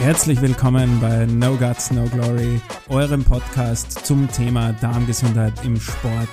Herzlich willkommen bei No Guts, No Glory, eurem Podcast zum Thema Darmgesundheit im Sport.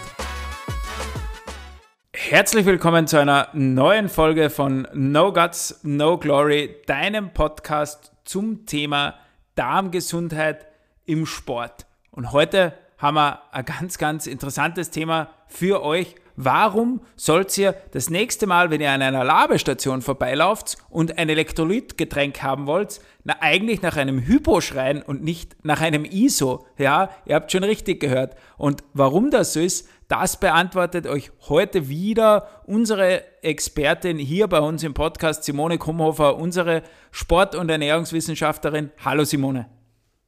Herzlich willkommen zu einer neuen Folge von No Guts, No Glory, deinem Podcast zum Thema Darmgesundheit im Sport. Und heute haben wir ein ganz, ganz interessantes Thema für euch Warum sollt ihr das nächste Mal, wenn ihr an einer Labestation vorbeilauft und ein Elektrolytgetränk haben wollt, na, eigentlich nach einem Hypo schreien und nicht nach einem ISO? Ja, ihr habt schon richtig gehört. Und warum das so ist, das beantwortet euch heute wieder unsere Expertin hier bei uns im Podcast, Simone Kumhofer, unsere Sport- und Ernährungswissenschaftlerin. Hallo Simone.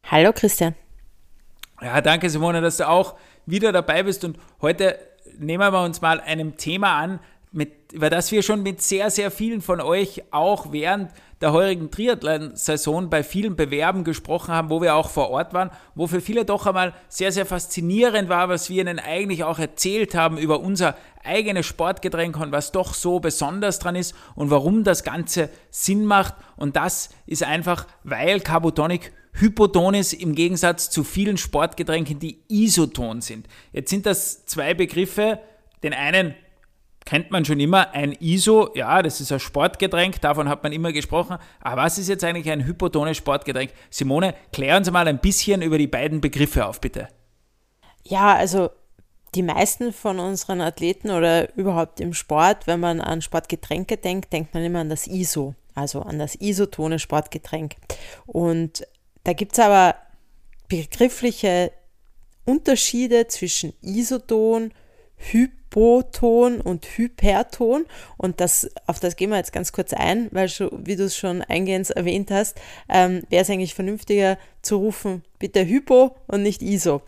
Hallo Christian. Ja, danke Simone, dass du auch wieder dabei bist und heute nehmen wir uns mal einem Thema an, mit, über das wir schon mit sehr, sehr vielen von euch auch während der heurigen Triathlon-Saison bei vielen Bewerben gesprochen haben, wo wir auch vor Ort waren, wo für viele doch einmal sehr, sehr faszinierend war, was wir ihnen eigentlich auch erzählt haben über unser eigenes Sportgetränk und was doch so besonders dran ist und warum das Ganze Sinn macht. Und das ist einfach, weil Carbotonic hypoton ist im Gegensatz zu vielen Sportgetränken, die isoton sind. Jetzt sind das zwei Begriffe. Den einen kennt man schon immer, ein ISO, ja, das ist ein Sportgetränk, davon hat man immer gesprochen. Aber was ist jetzt eigentlich ein hypotones Sportgetränk? Simone, klär uns mal ein bisschen über die beiden Begriffe auf, bitte. Ja, also die meisten von unseren Athleten oder überhaupt im Sport, wenn man an Sportgetränke denkt, denkt man immer an das ISO, also an das isotone Sportgetränk. Und da gibt es aber begriffliche Unterschiede zwischen Isoton, Hypoton und Hyperton. Und das, auf das gehen wir jetzt ganz kurz ein, weil, schon, wie du es schon eingehend erwähnt hast, ähm, wäre es eigentlich vernünftiger zu rufen, bitte Hypo und nicht ISO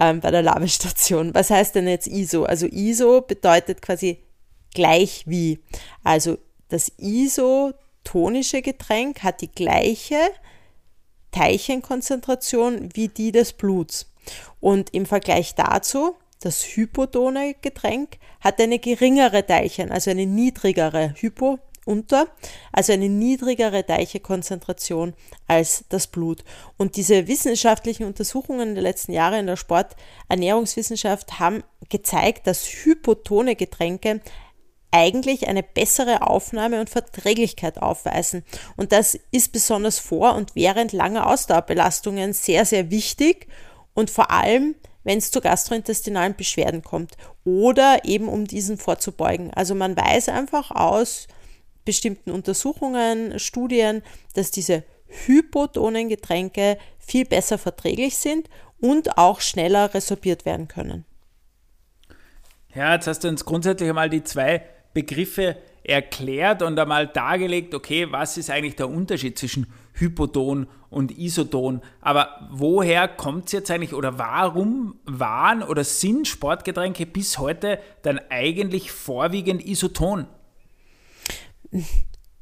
ähm, bei der Labestation. Was heißt denn jetzt ISO? Also ISO bedeutet quasi gleich wie. Also das isotonische Getränk hat die gleiche Teilchenkonzentration wie die des Bluts. Und im Vergleich dazu, das hypotone Getränk hat eine geringere Teilchen, also eine niedrigere Hypo unter, also eine niedrigere Teilchenkonzentration als das Blut. Und diese wissenschaftlichen Untersuchungen der letzten Jahre in der Sporternährungswissenschaft haben gezeigt, dass hypotone Getränke eigentlich eine bessere Aufnahme und Verträglichkeit aufweisen. Und das ist besonders vor und während langer Ausdauerbelastungen sehr, sehr wichtig und vor allem, wenn es zu gastrointestinalen Beschwerden kommt oder eben um diesen vorzubeugen. Also man weiß einfach aus bestimmten Untersuchungen, Studien, dass diese hypotonen Getränke viel besser verträglich sind und auch schneller resorbiert werden können. Ja, jetzt hast du uns grundsätzlich einmal die zwei Begriffe erklärt und einmal dargelegt, okay, was ist eigentlich der Unterschied zwischen Hypoton und Isoton. Aber woher kommt es jetzt eigentlich oder warum waren oder sind Sportgetränke bis heute dann eigentlich vorwiegend Isoton?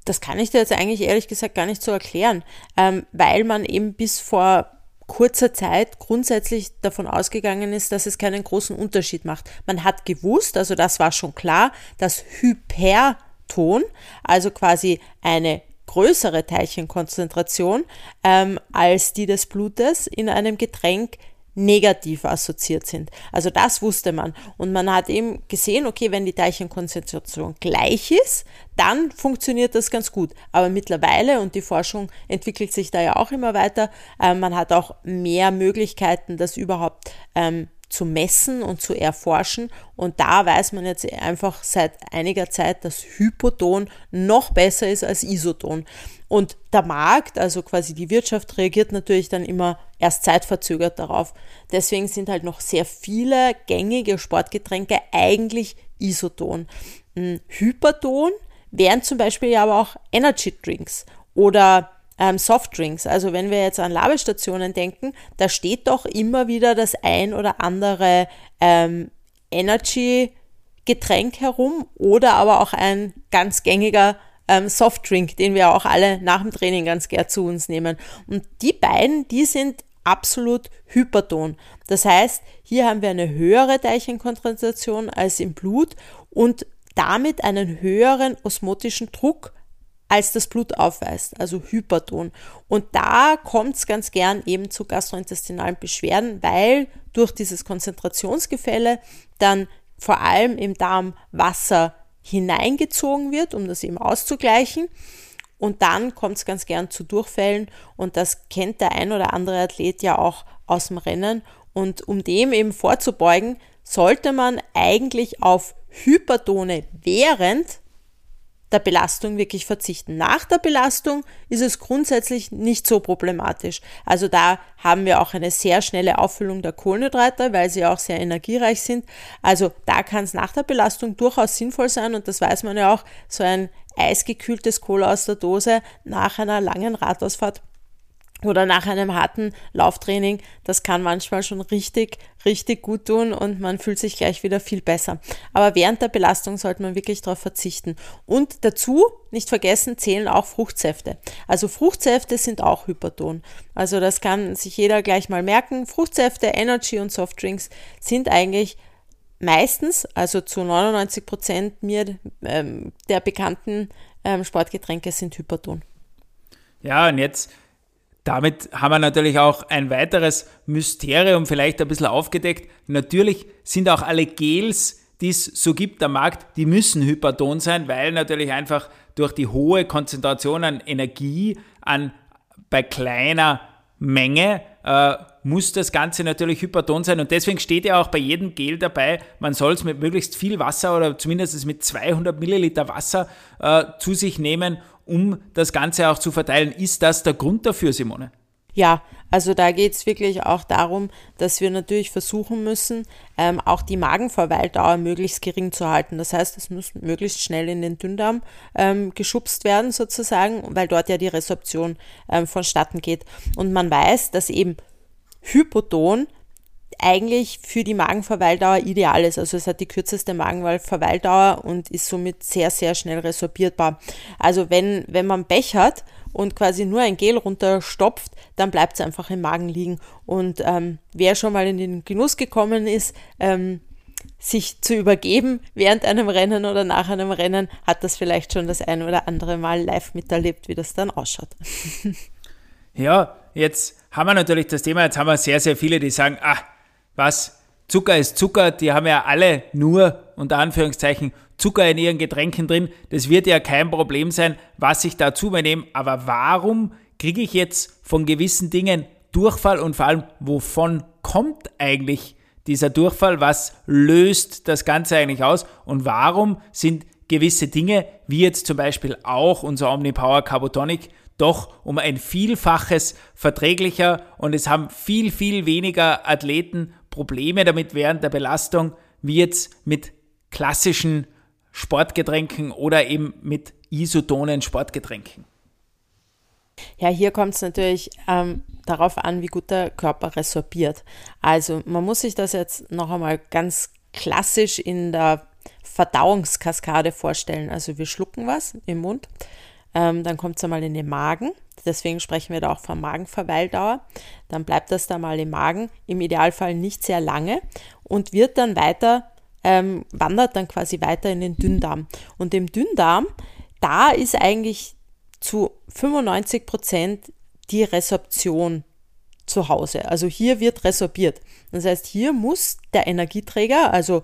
Das kann ich dir jetzt eigentlich ehrlich gesagt gar nicht so erklären, ähm, weil man eben bis vor kurzer Zeit grundsätzlich davon ausgegangen ist, dass es keinen großen Unterschied macht. Man hat gewusst, also das war schon klar, dass Hyperton, also quasi eine größere Teilchenkonzentration ähm, als die des Blutes in einem Getränk negativ assoziiert sind. Also das wusste man. Und man hat eben gesehen, okay, wenn die Teilchenkonzentration gleich ist, dann funktioniert das ganz gut. Aber mittlerweile, und die Forschung entwickelt sich da ja auch immer weiter, äh, man hat auch mehr Möglichkeiten, das überhaupt ähm, zu messen und zu erforschen. Und da weiß man jetzt einfach seit einiger Zeit, dass Hypoton noch besser ist als Isoton. Und der Markt, also quasi die Wirtschaft, reagiert natürlich dann immer erst zeitverzögert darauf. Deswegen sind halt noch sehr viele gängige Sportgetränke eigentlich Isoton. Hm, Hyperton wären zum Beispiel ja aber auch Energy Drinks oder ähm, Softdrinks. Also wenn wir jetzt an Labestationen denken, da steht doch immer wieder das ein oder andere ähm, Energy-Getränk herum oder aber auch ein ganz gängiger ähm, Softdrink, den wir auch alle nach dem Training ganz gern zu uns nehmen. Und die beiden, die sind absolut hyperton. Das heißt, hier haben wir eine höhere Teilchenkonzentration als im Blut und damit einen höheren osmotischen Druck als das Blut aufweist, also Hyperton. Und da kommt es ganz gern eben zu gastrointestinalen Beschwerden, weil durch dieses Konzentrationsgefälle dann vor allem im Darm Wasser hineingezogen wird, um das eben auszugleichen. Und dann kommt es ganz gern zu Durchfällen und das kennt der ein oder andere Athlet ja auch aus dem Rennen. Und um dem eben vorzubeugen, sollte man eigentlich auf Hypertone während der Belastung wirklich verzichten. Nach der Belastung ist es grundsätzlich nicht so problematisch. Also da haben wir auch eine sehr schnelle Auffüllung der Kohlenhydrate, weil sie auch sehr energiereich sind. Also da kann es nach der Belastung durchaus sinnvoll sein und das weiß man ja auch, so ein eisgekühltes Cola aus der Dose nach einer langen Radausfahrt oder nach einem harten Lauftraining, das kann manchmal schon richtig, richtig gut tun und man fühlt sich gleich wieder viel besser. Aber während der Belastung sollte man wirklich darauf verzichten. Und dazu, nicht vergessen, zählen auch Fruchtsäfte. Also Fruchtsäfte sind auch Hyperton. Also das kann sich jeder gleich mal merken. Fruchtsäfte, Energy und Softdrinks sind eigentlich meistens, also zu 99 Prozent mir ähm, der bekannten ähm, Sportgetränke sind Hyperton. Ja, und jetzt damit haben wir natürlich auch ein weiteres Mysterium vielleicht ein bisschen aufgedeckt. Natürlich sind auch alle Gels, die es so gibt am Markt, die müssen hyperton sein, weil natürlich einfach durch die hohe Konzentration an Energie an, bei kleiner Menge äh, muss das Ganze natürlich hyperton sein und deswegen steht ja auch bei jedem Gel dabei, man soll es mit möglichst viel Wasser oder zumindest mit 200 Milliliter Wasser äh, zu sich nehmen um das Ganze auch zu verteilen. Ist das der Grund dafür, Simone? Ja, also da geht es wirklich auch darum, dass wir natürlich versuchen müssen, ähm, auch die Magenverweildauer möglichst gering zu halten. Das heißt, es muss möglichst schnell in den Dünndarm ähm, geschubst werden sozusagen, weil dort ja die Resorption ähm, vonstatten geht. Und man weiß, dass eben Hypoton eigentlich für die Magenverweildauer ideal ist. Also es hat die kürzeste Magenverweildauer und ist somit sehr, sehr schnell resorbierbar. Also wenn, wenn man Pech hat und quasi nur ein Gel runterstopft, dann bleibt es einfach im Magen liegen. Und ähm, wer schon mal in den Genuss gekommen ist, ähm, sich zu übergeben während einem Rennen oder nach einem Rennen, hat das vielleicht schon das ein oder andere Mal live miterlebt, wie das dann ausschaut. Ja, jetzt haben wir natürlich das Thema, jetzt haben wir sehr, sehr viele, die sagen, ah, was Zucker ist Zucker, die haben ja alle nur unter Anführungszeichen Zucker in ihren Getränken drin. Das wird ja kein Problem sein, was ich dazu mir nehme. Aber warum kriege ich jetzt von gewissen Dingen Durchfall und vor allem, wovon kommt eigentlich dieser Durchfall? Was löst das Ganze eigentlich aus? Und warum sind gewisse Dinge, wie jetzt zum Beispiel auch unser Omnipower Carbotonic, doch um ein Vielfaches verträglicher und es haben viel, viel weniger Athleten Probleme damit während der Belastung, wie jetzt mit klassischen Sportgetränken oder eben mit isotonen Sportgetränken. Ja, hier kommt es natürlich ähm, darauf an, wie gut der Körper resorbiert. Also man muss sich das jetzt noch einmal ganz klassisch in der Verdauungskaskade vorstellen. Also wir schlucken was im Mund, ähm, dann kommt es einmal in den Magen. Deswegen sprechen wir da auch von Magenverweildauer. Dann bleibt das da mal im Magen, im Idealfall nicht sehr lange und wird dann weiter, ähm, wandert dann quasi weiter in den Dünndarm. Und im Dünndarm, da ist eigentlich zu 95 Prozent die Resorption zu Hause. Also hier wird resorbiert. Das heißt, hier muss der Energieträger, also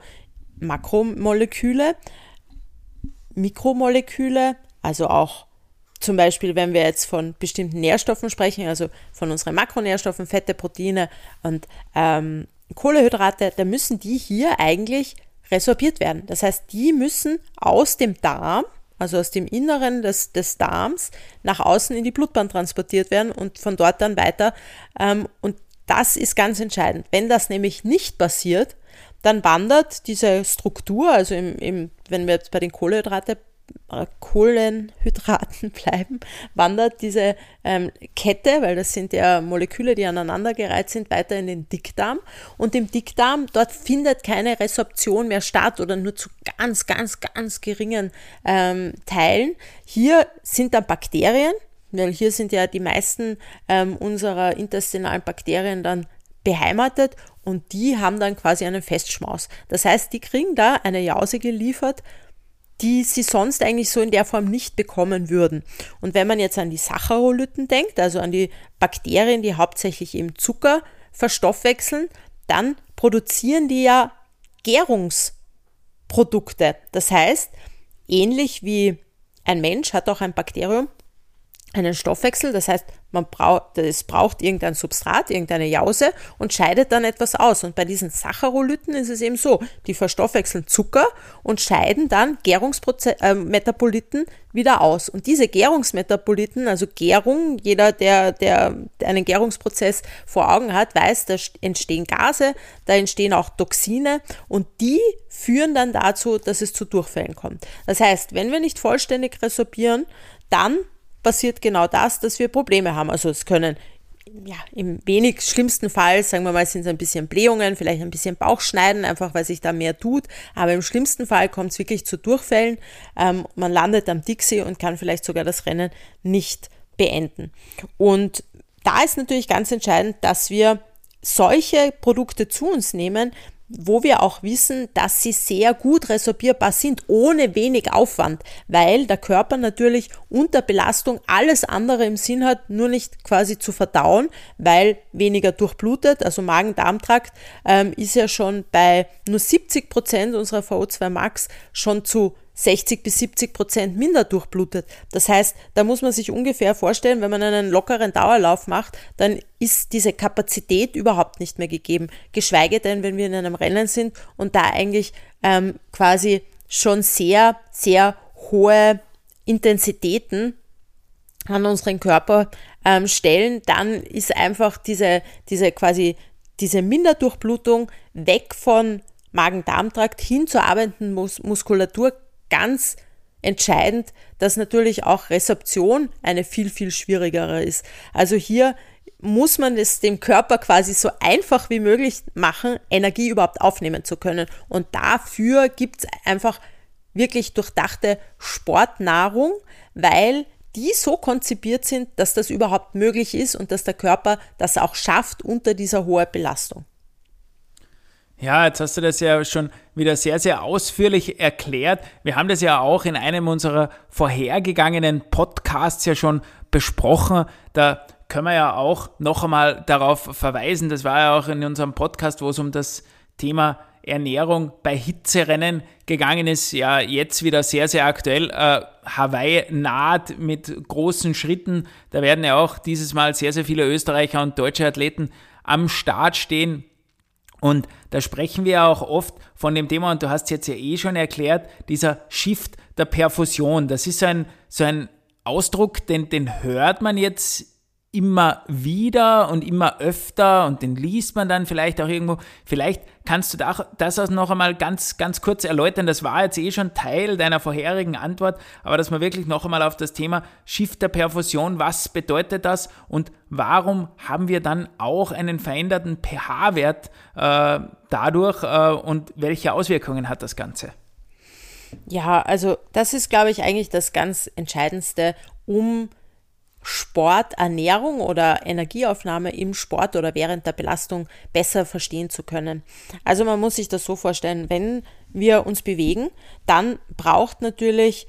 Makromoleküle, Mikromoleküle, also auch zum Beispiel, wenn wir jetzt von bestimmten Nährstoffen sprechen, also von unseren Makronährstoffen, Fette, Proteine und ähm, Kohlehydrate, dann müssen die hier eigentlich resorbiert werden. Das heißt, die müssen aus dem Darm, also aus dem Inneren des, des Darms, nach außen in die Blutbahn transportiert werden und von dort dann weiter. Ähm, und das ist ganz entscheidend. Wenn das nämlich nicht passiert, dann wandert diese Struktur, also im, im, wenn wir jetzt bei den Kohlenhydraten äh, Kohlenhydraten bleiben, wandert diese ähm, Kette, weil das sind ja Moleküle, die aneinandergereiht sind, weiter in den Dickdarm. Und im Dickdarm, dort findet keine Resorption mehr statt oder nur zu ganz, ganz, ganz geringen ähm, Teilen. Hier sind dann Bakterien, weil hier sind ja die meisten ähm, unserer intestinalen Bakterien dann beheimatet und die haben dann quasi einen Festschmaus. Das heißt, die kriegen da eine Jause geliefert, die sie sonst eigentlich so in der Form nicht bekommen würden. Und wenn man jetzt an die Saccharolyten denkt, also an die Bakterien, die hauptsächlich eben Zucker verstoffwechseln, dann produzieren die ja Gärungsprodukte. Das heißt, ähnlich wie ein Mensch hat auch ein Bakterium einen Stoffwechsel, das heißt, man braucht, es braucht irgendein Substrat, irgendeine Jause und scheidet dann etwas aus. Und bei diesen Saccharolyten ist es eben so, die verstoffwechseln Zucker und scheiden dann Gärungsmetaboliten äh, wieder aus. Und diese Gärungsmetaboliten, also Gärung, jeder, der, der einen Gärungsprozess vor Augen hat, weiß, da entstehen Gase, da entstehen auch Toxine und die führen dann dazu, dass es zu Durchfällen kommt. Das heißt, wenn wir nicht vollständig resorbieren, dann passiert genau das, dass wir Probleme haben. Also es können ja, im wenig schlimmsten Fall, sagen wir mal, sind es ein bisschen Blähungen, vielleicht ein bisschen Bauchschneiden, einfach weil sich da mehr tut. Aber im schlimmsten Fall kommt es wirklich zu Durchfällen. Ähm, man landet am Dixie und kann vielleicht sogar das Rennen nicht beenden. Und da ist natürlich ganz entscheidend, dass wir solche Produkte zu uns nehmen, wo wir auch wissen, dass sie sehr gut resorbierbar sind, ohne wenig Aufwand, weil der Körper natürlich unter Belastung alles andere im Sinn hat, nur nicht quasi zu verdauen, weil weniger durchblutet. Also Magen-Darm-Trakt ähm, ist ja schon bei nur 70 Prozent unserer VO2 Max schon zu 60 bis 70 Prozent minder durchblutet. Das heißt, da muss man sich ungefähr vorstellen, wenn man einen lockeren Dauerlauf macht, dann ist diese Kapazität überhaupt nicht mehr gegeben. Geschweige denn, wenn wir in einem Rennen sind und da eigentlich ähm, quasi schon sehr, sehr hohe Intensitäten an unseren Körper ähm, stellen, dann ist einfach diese, diese quasi diese Minderdurchblutung weg von Magen-Darm-Trakt hin zur arbeitenden Mus Muskulatur ganz entscheidend, dass natürlich auch Resorption eine viel, viel schwierigere ist. Also hier muss man es dem Körper quasi so einfach wie möglich machen, Energie überhaupt aufnehmen zu können. Und dafür gibt es einfach wirklich durchdachte Sportnahrung, weil die so konzipiert sind, dass das überhaupt möglich ist und dass der Körper das auch schafft unter dieser hohen Belastung. Ja, jetzt hast du das ja schon wieder sehr, sehr ausführlich erklärt. Wir haben das ja auch in einem unserer vorhergegangenen Podcasts ja schon besprochen. Da können wir ja auch noch einmal darauf verweisen. Das war ja auch in unserem Podcast, wo es um das Thema Ernährung bei Hitzerennen gegangen ist. Ja, jetzt wieder sehr, sehr aktuell. Äh, Hawaii naht mit großen Schritten. Da werden ja auch dieses Mal sehr, sehr viele Österreicher und deutsche Athleten am Start stehen. Und da sprechen wir auch oft von dem Thema, und du hast jetzt ja eh schon erklärt, dieser Shift der Perfusion. Das ist so ein, so ein Ausdruck, den, den hört man jetzt immer wieder und immer öfter und den liest man dann vielleicht auch irgendwo. Vielleicht kannst du das auch noch einmal ganz, ganz kurz erläutern. Das war jetzt eh schon Teil deiner vorherigen Antwort, aber dass man wirklich noch einmal auf das Thema Shift der Perfusion, was bedeutet das und warum haben wir dann auch einen veränderten pH-Wert äh, dadurch äh, und welche Auswirkungen hat das Ganze? Ja, also das ist, glaube ich, eigentlich das ganz Entscheidendste, um Sporternährung oder Energieaufnahme im Sport oder während der Belastung besser verstehen zu können. Also man muss sich das so vorstellen, wenn wir uns bewegen, dann braucht natürlich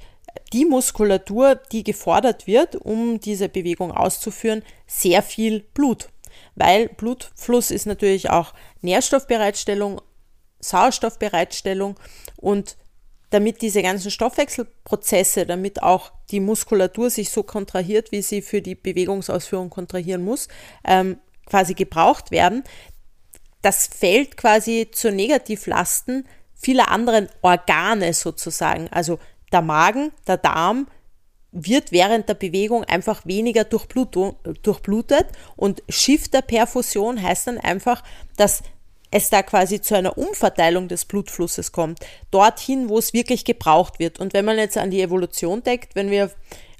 die Muskulatur, die gefordert wird, um diese Bewegung auszuführen, sehr viel Blut. Weil Blutfluss ist natürlich auch Nährstoffbereitstellung, Sauerstoffbereitstellung und damit diese ganzen Stoffwechselprozesse, damit auch die Muskulatur sich so kontrahiert, wie sie für die Bewegungsausführung kontrahieren muss, ähm, quasi gebraucht werden. Das fällt quasi zu Negativlasten vieler anderen Organe sozusagen. Also der Magen, der Darm wird während der Bewegung einfach weniger durchblutet und Shift der Perfusion heißt dann einfach, dass es da quasi zu einer Umverteilung des Blutflusses kommt, dorthin, wo es wirklich gebraucht wird. Und wenn man jetzt an die Evolution denkt, wenn wir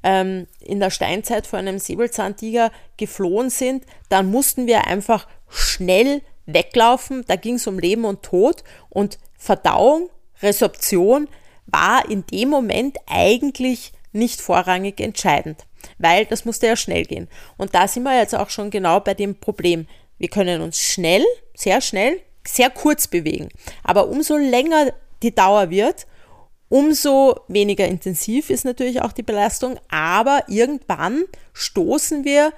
ähm, in der Steinzeit vor einem Säbelzahntiger geflohen sind, dann mussten wir einfach schnell weglaufen. Da ging es um Leben und Tod und Verdauung, Resorption war in dem Moment eigentlich nicht vorrangig entscheidend, weil das musste ja schnell gehen. Und da sind wir jetzt auch schon genau bei dem Problem. Wir können uns schnell, sehr schnell, sehr kurz bewegen. Aber umso länger die Dauer wird, Umso weniger intensiv ist natürlich auch die Belastung, aber irgendwann stoßen wir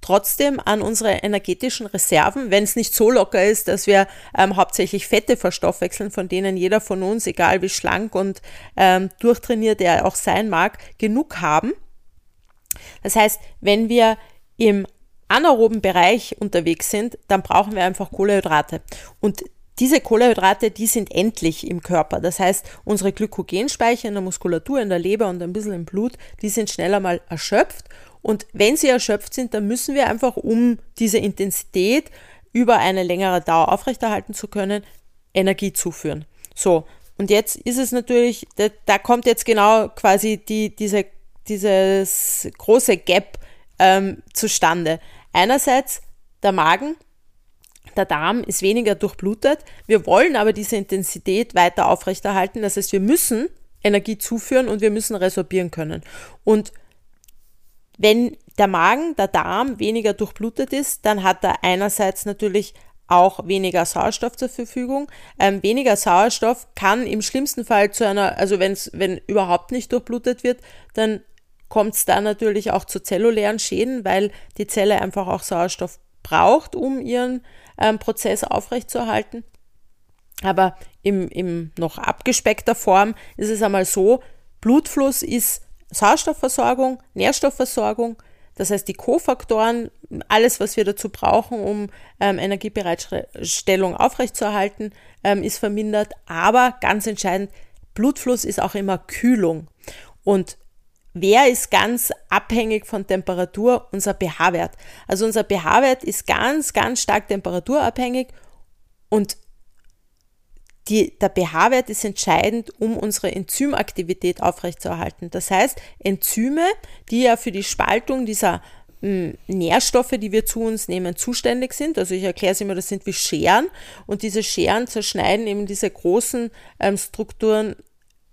trotzdem an unsere energetischen Reserven, wenn es nicht so locker ist, dass wir ähm, hauptsächlich Fette verstoffwechseln, von denen jeder von uns, egal wie schlank und ähm, durchtrainiert er auch sein mag, genug haben. Das heißt, wenn wir im anaeroben Bereich unterwegs sind, dann brauchen wir einfach Kohlenhydrate. Und diese Kohlenhydrate, die sind endlich im Körper. Das heißt, unsere Glykogenspeicher in der Muskulatur, in der Leber und ein bisschen im Blut, die sind schneller mal erschöpft. Und wenn sie erschöpft sind, dann müssen wir einfach, um diese Intensität über eine längere Dauer aufrechterhalten zu können, Energie zuführen. So, und jetzt ist es natürlich, da, da kommt jetzt genau quasi die, diese, dieses große Gap ähm, zustande. Einerseits der Magen, der Darm ist weniger durchblutet. Wir wollen aber diese Intensität weiter aufrechterhalten. Das heißt, wir müssen Energie zuführen und wir müssen resorbieren können. Und wenn der Magen, der Darm weniger durchblutet ist, dann hat er einerseits natürlich auch weniger Sauerstoff zur Verfügung. Ähm, weniger Sauerstoff kann im schlimmsten Fall zu einer, also wenn's, wenn überhaupt nicht durchblutet wird, dann kommt es da natürlich auch zu zellulären Schäden, weil die Zelle einfach auch Sauerstoff braucht, um ihren ähm, Prozess aufrechtzuerhalten. Aber im, im noch abgespeckter Form ist es einmal so, Blutfluss ist Sauerstoffversorgung, Nährstoffversorgung, das heißt die Kofaktoren, alles, was wir dazu brauchen, um ähm, Energiebereitstellung aufrechtzuerhalten, ähm, ist vermindert. Aber ganz entscheidend, Blutfluss ist auch immer Kühlung. Und Wer ist ganz abhängig von Temperatur? Unser pH-Wert. Also unser pH-Wert ist ganz, ganz stark temperaturabhängig und die, der pH-Wert ist entscheidend, um unsere Enzymaktivität aufrechtzuerhalten. Das heißt, Enzyme, die ja für die Spaltung dieser hm, Nährstoffe, die wir zu uns nehmen, zuständig sind. Also ich erkläre es immer, das sind wie Scheren und diese Scheren zerschneiden eben diese großen ähm, Strukturen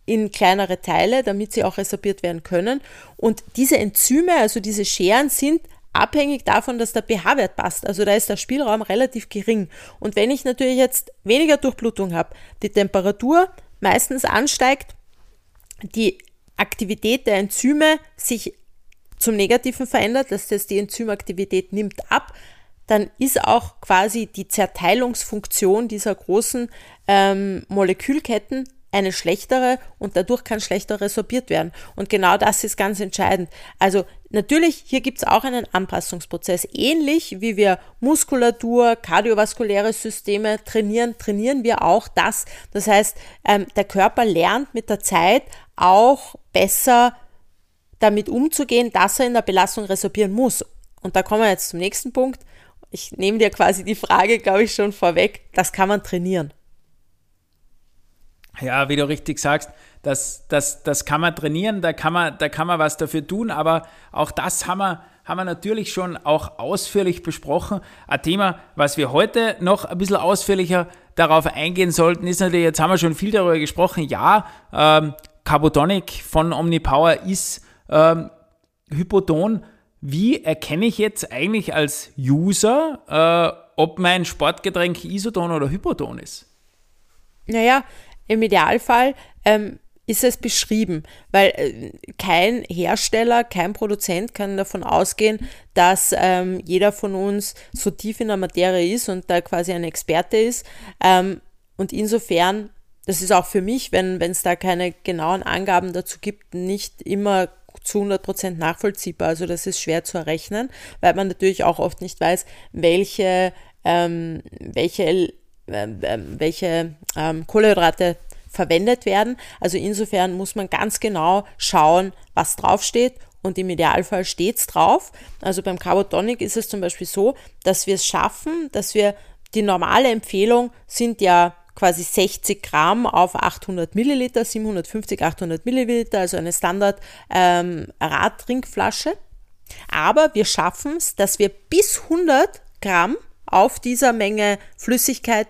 in kleinere Teile, damit sie auch resorbiert werden können. Und diese Enzyme, also diese Scheren, sind abhängig davon, dass der pH-Wert passt. Also da ist der Spielraum relativ gering. Und wenn ich natürlich jetzt weniger Durchblutung habe, die Temperatur meistens ansteigt, die Aktivität der Enzyme sich zum Negativen verändert, das heißt die Enzymaktivität nimmt ab, dann ist auch quasi die Zerteilungsfunktion dieser großen ähm, Molekülketten eine schlechtere und dadurch kann schlechter resorbiert werden. Und genau das ist ganz entscheidend. Also natürlich, hier gibt es auch einen Anpassungsprozess. Ähnlich wie wir Muskulatur, kardiovaskuläre Systeme trainieren, trainieren wir auch das. Das heißt, ähm, der Körper lernt mit der Zeit auch besser damit umzugehen, dass er in der Belastung resorbieren muss. Und da kommen wir jetzt zum nächsten Punkt. Ich nehme dir quasi die Frage, glaube ich, schon vorweg. Das kann man trainieren. Ja, wie du richtig sagst, das, das, das kann man trainieren, da kann man, da kann man was dafür tun, aber auch das haben wir, haben wir natürlich schon auch ausführlich besprochen. Ein Thema, was wir heute noch ein bisschen ausführlicher darauf eingehen sollten, ist natürlich, jetzt haben wir schon viel darüber gesprochen, ja, ähm, Carbotonic von Omnipower ist ähm, Hypoton. Wie erkenne ich jetzt eigentlich als User, äh, ob mein Sportgetränk Isoton oder Hypoton ist? Naja, im Idealfall ähm, ist es beschrieben, weil äh, kein Hersteller, kein Produzent kann davon ausgehen, dass ähm, jeder von uns so tief in der Materie ist und da quasi ein Experte ist. Ähm, und insofern, das ist auch für mich, wenn es da keine genauen Angaben dazu gibt, nicht immer zu 100% nachvollziehbar. Also das ist schwer zu errechnen, weil man natürlich auch oft nicht weiß, welche, ähm, welche welche ähm, Kohlenhydrate verwendet werden. Also insofern muss man ganz genau schauen, was draufsteht und im Idealfall steht es drauf. Also beim Carbotonic ist es zum Beispiel so, dass wir es schaffen, dass wir die normale Empfehlung sind ja quasi 60 Gramm auf 800 Milliliter, 750, 800 Milliliter, also eine Standard ähm, Radtrinkflasche. Aber wir schaffen es, dass wir bis 100 Gramm auf dieser Menge Flüssigkeit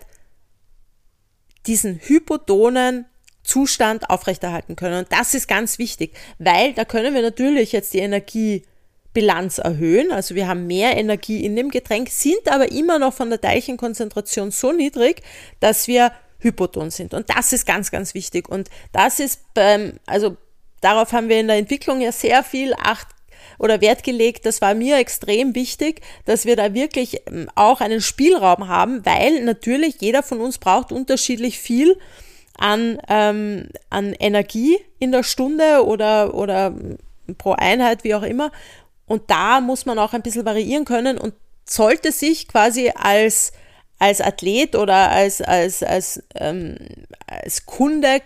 diesen hypotonen Zustand aufrechterhalten können. Und das ist ganz wichtig, weil da können wir natürlich jetzt die Energiebilanz erhöhen. Also wir haben mehr Energie in dem Getränk, sind aber immer noch von der Teilchenkonzentration so niedrig, dass wir hypoton sind. Und das ist ganz, ganz wichtig. Und das ist beim, also darauf haben wir in der Entwicklung ja sehr viel Acht oder Wert gelegt. Das war mir extrem wichtig, dass wir da wirklich ähm, auch einen Spielraum haben, weil natürlich jeder von uns braucht unterschiedlich viel an, ähm, an Energie in der Stunde oder, oder pro Einheit, wie auch immer. Und da muss man auch ein bisschen variieren können und sollte sich quasi als, als Athlet oder als, als, als, ähm, als Kunde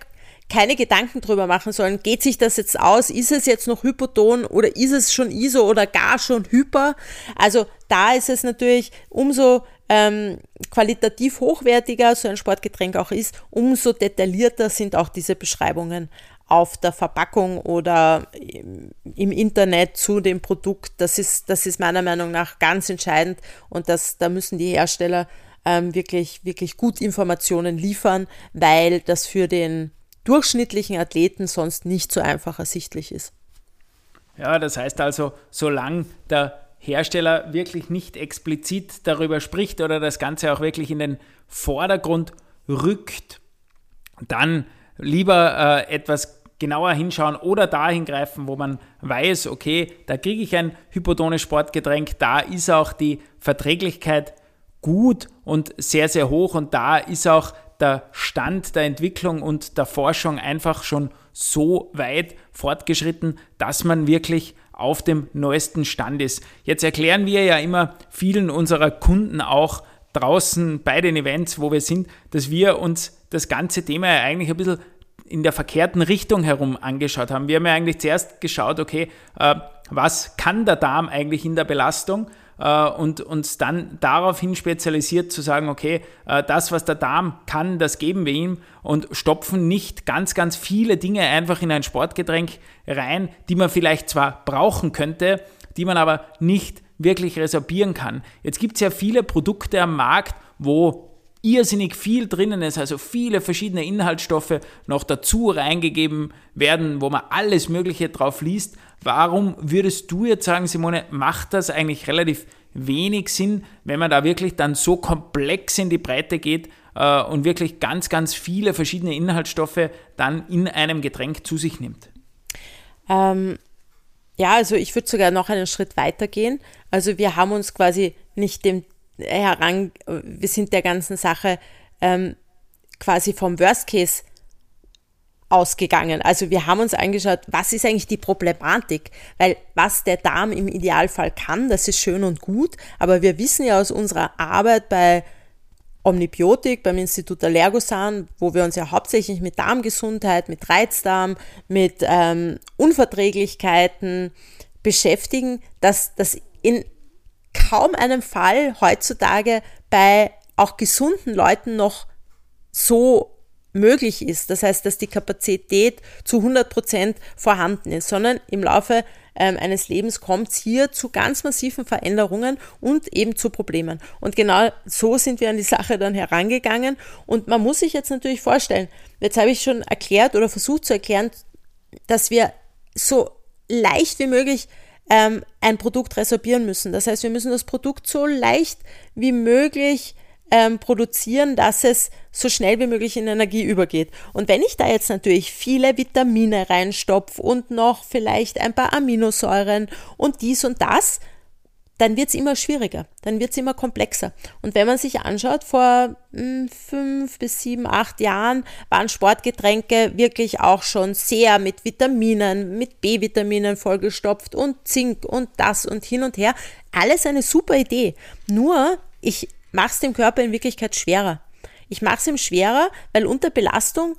keine Gedanken drüber machen sollen, geht sich das jetzt aus, ist es jetzt noch Hypoton oder ist es schon ISO oder gar schon Hyper? Also da ist es natürlich umso ähm, qualitativ hochwertiger so ein Sportgetränk auch ist, umso detaillierter sind auch diese Beschreibungen auf der Verpackung oder im Internet zu dem Produkt. Das ist, das ist meiner Meinung nach ganz entscheidend und das, da müssen die Hersteller ähm, wirklich, wirklich gut Informationen liefern, weil das für den durchschnittlichen Athleten sonst nicht so einfach ersichtlich ist. Ja, das heißt also, solange der Hersteller wirklich nicht explizit darüber spricht oder das Ganze auch wirklich in den Vordergrund rückt, dann lieber äh, etwas genauer hinschauen oder dahin greifen, wo man weiß, okay, da kriege ich ein hypotones Sportgetränk, da ist auch die Verträglichkeit gut und sehr, sehr hoch und da ist auch der Stand der Entwicklung und der Forschung einfach schon so weit fortgeschritten, dass man wirklich auf dem neuesten Stand ist. Jetzt erklären wir ja immer vielen unserer Kunden auch draußen bei den Events, wo wir sind, dass wir uns das ganze Thema ja eigentlich ein bisschen in der verkehrten Richtung herum angeschaut haben. Wir haben ja eigentlich zuerst geschaut, okay, äh, was kann der Darm eigentlich in der Belastung? Äh, und uns dann daraufhin spezialisiert zu sagen, okay, äh, das, was der Darm kann, das geben wir ihm und stopfen nicht ganz, ganz viele Dinge einfach in ein Sportgetränk rein, die man vielleicht zwar brauchen könnte, die man aber nicht wirklich resorbieren kann. Jetzt gibt es ja viele Produkte am Markt, wo irrsinnig viel drinnen ist, also viele verschiedene Inhaltsstoffe noch dazu reingegeben werden, wo man alles Mögliche drauf liest. Warum würdest du jetzt sagen, Simone, macht das eigentlich relativ wenig Sinn, wenn man da wirklich dann so komplex in die Breite geht äh, und wirklich ganz, ganz viele verschiedene Inhaltsstoffe dann in einem Getränk zu sich nimmt? Ähm, ja, also ich würde sogar noch einen Schritt weiter gehen. Also wir haben uns quasi nicht dem heran, wir sind der ganzen Sache ähm, quasi vom Worst Case ausgegangen. Also wir haben uns angeschaut, was ist eigentlich die Problematik? Weil was der Darm im Idealfall kann, das ist schön und gut, aber wir wissen ja aus unserer Arbeit bei Omnibiotik beim Institut Allergosan, wo wir uns ja hauptsächlich mit Darmgesundheit, mit Reizdarm, mit ähm, Unverträglichkeiten beschäftigen, dass das in kaum einem Fall heutzutage bei auch gesunden Leuten noch so möglich ist. Das heißt, dass die Kapazität zu 100 Prozent vorhanden ist, sondern im Laufe ähm, eines Lebens kommt es hier zu ganz massiven Veränderungen und eben zu Problemen. Und genau so sind wir an die Sache dann herangegangen. Und man muss sich jetzt natürlich vorstellen, jetzt habe ich schon erklärt oder versucht zu erklären, dass wir so leicht wie möglich ähm, ein Produkt resorbieren müssen. Das heißt, wir müssen das Produkt so leicht wie möglich ähm, produzieren, dass es so schnell wie möglich in Energie übergeht. Und wenn ich da jetzt natürlich viele Vitamine reinstopfe und noch vielleicht ein paar Aminosäuren und dies und das, dann wird es immer schwieriger, dann wird es immer komplexer. Und wenn man sich anschaut, vor hm, fünf bis sieben, acht Jahren waren Sportgetränke wirklich auch schon sehr mit Vitaminen, mit B-Vitaminen vollgestopft und Zink und das und hin und her. Alles eine super Idee. Nur, ich mache es dem Körper in Wirklichkeit schwerer. Ich mache es ihm schwerer, weil unter Belastung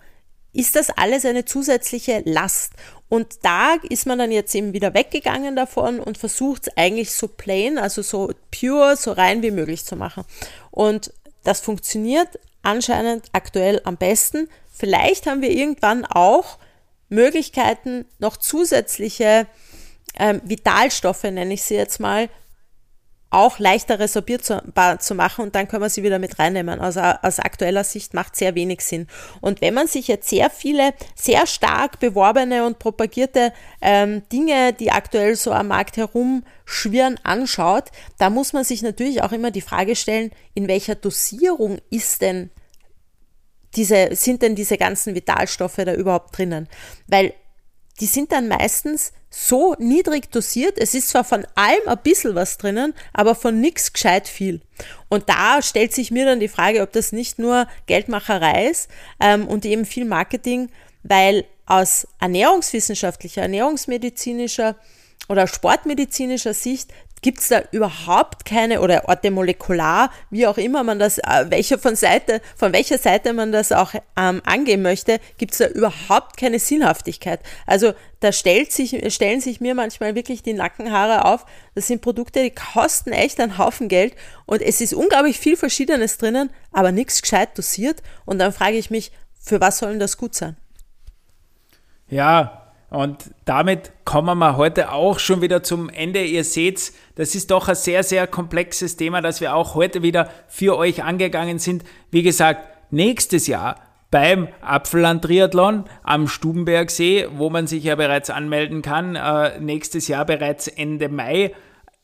ist das alles eine zusätzliche Last. Und da ist man dann jetzt eben wieder weggegangen davon und versucht es eigentlich so plain, also so pure, so rein wie möglich zu machen. Und das funktioniert anscheinend aktuell am besten. Vielleicht haben wir irgendwann auch Möglichkeiten, noch zusätzliche ähm, Vitalstoffe, nenne ich sie jetzt mal, auch leichter resorbierbar zu machen und dann können wir sie wieder mit reinnehmen. Also aus aktueller Sicht macht sehr wenig Sinn. Und wenn man sich jetzt sehr viele, sehr stark beworbene und propagierte ähm, Dinge, die aktuell so am Markt herumschwirren, anschaut, da muss man sich natürlich auch immer die Frage stellen, in welcher Dosierung ist denn diese, sind denn diese ganzen Vitalstoffe da überhaupt drinnen? Weil die sind dann meistens so niedrig dosiert. Es ist zwar von allem ein bisschen was drinnen, aber von nichts gescheit viel. Und da stellt sich mir dann die Frage, ob das nicht nur Geldmacherei ist ähm, und eben viel Marketing, weil aus ernährungswissenschaftlicher, ernährungsmedizinischer oder sportmedizinischer Sicht gibt es da überhaupt keine oder Orte molekular, wie auch immer man das, äh, welcher von Seite, von welcher Seite man das auch ähm, angehen möchte, gibt es da überhaupt keine Sinnhaftigkeit. Also da stellt sich, stellen sich mir manchmal wirklich die Nackenhaare auf. Das sind Produkte, die kosten echt einen Haufen Geld und es ist unglaublich viel Verschiedenes drinnen, aber nichts gescheit dosiert. Und dann frage ich mich, für was soll denn das gut sein? Ja, und damit kommen wir heute auch schon wieder zum Ende. Ihr seht, das ist doch ein sehr, sehr komplexes Thema, das wir auch heute wieder für euch angegangen sind. Wie gesagt, nächstes Jahr beim Apfelland Triathlon am Stubenbergsee, wo man sich ja bereits anmelden kann, äh, nächstes Jahr bereits Ende Mai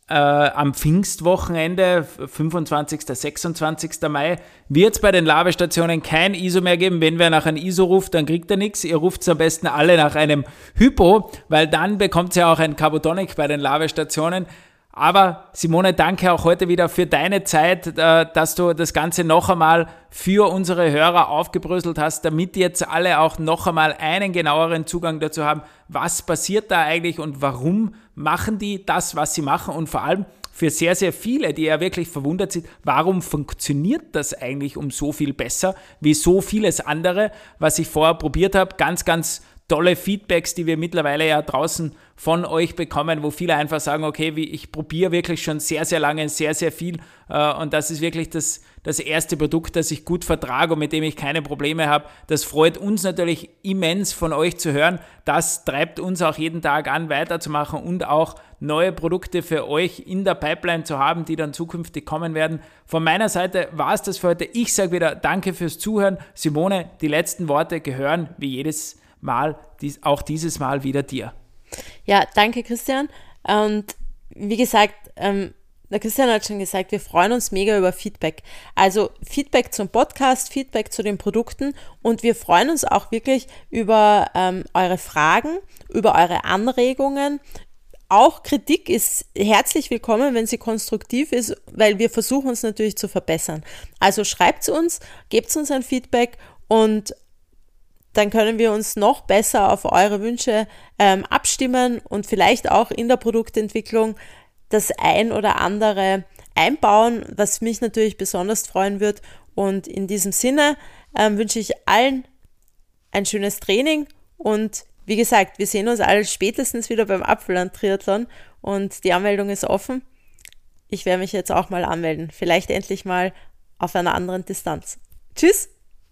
äh, am Pfingstwochenende, 25. 26. Mai, wird es bei den Labestationen kein ISO mehr geben. Wenn wer nach einem ISO ruft, dann kriegt er nichts. Ihr ruft am besten alle nach einem Hypo, weil dann bekommt ihr ja auch ein Carbotonic bei den Labestationen. Aber Simone, danke auch heute wieder für deine Zeit, äh, dass du das Ganze noch einmal für unsere Hörer aufgebröselt hast, damit jetzt alle auch noch einmal einen genaueren Zugang dazu haben, was passiert da eigentlich und warum machen die das, was sie machen und vor allem für sehr, sehr viele, die ja wirklich verwundert sind, warum funktioniert das eigentlich um so viel besser wie so vieles andere, was ich vorher probiert habe. Ganz, ganz tolle Feedbacks, die wir mittlerweile ja draußen von euch bekommen, wo viele einfach sagen, okay, wie, ich probiere wirklich schon sehr, sehr lange, sehr, sehr viel äh, und das ist wirklich das, das erste Produkt, das ich gut vertrage und mit dem ich keine Probleme habe. Das freut uns natürlich immens von euch zu hören. Das treibt uns auch jeden Tag an, weiterzumachen und auch neue Produkte für euch in der Pipeline zu haben, die dann zukünftig kommen werden. Von meiner Seite war es das für heute. Ich sage wieder Danke fürs Zuhören. Simone, die letzten Worte gehören wie jedes Mal, dies, auch dieses Mal wieder dir. Ja, danke Christian. Und wie gesagt, ähm, der Christian hat schon gesagt, wir freuen uns mega über Feedback. Also Feedback zum Podcast, Feedback zu den Produkten und wir freuen uns auch wirklich über ähm, eure Fragen, über eure Anregungen. Auch Kritik ist herzlich willkommen, wenn sie konstruktiv ist, weil wir versuchen uns natürlich zu verbessern. Also schreibt uns, gebt uns ein Feedback und dann können wir uns noch besser auf eure Wünsche ähm, abstimmen und vielleicht auch in der Produktentwicklung das ein oder andere einbauen, was mich natürlich besonders freuen wird. Und in diesem Sinne ähm, wünsche ich allen ein schönes Training und wie gesagt, wir sehen uns alle spätestens wieder beim Apfelland-Triathlon und die Anmeldung ist offen. Ich werde mich jetzt auch mal anmelden. Vielleicht endlich mal auf einer anderen Distanz. Tschüss!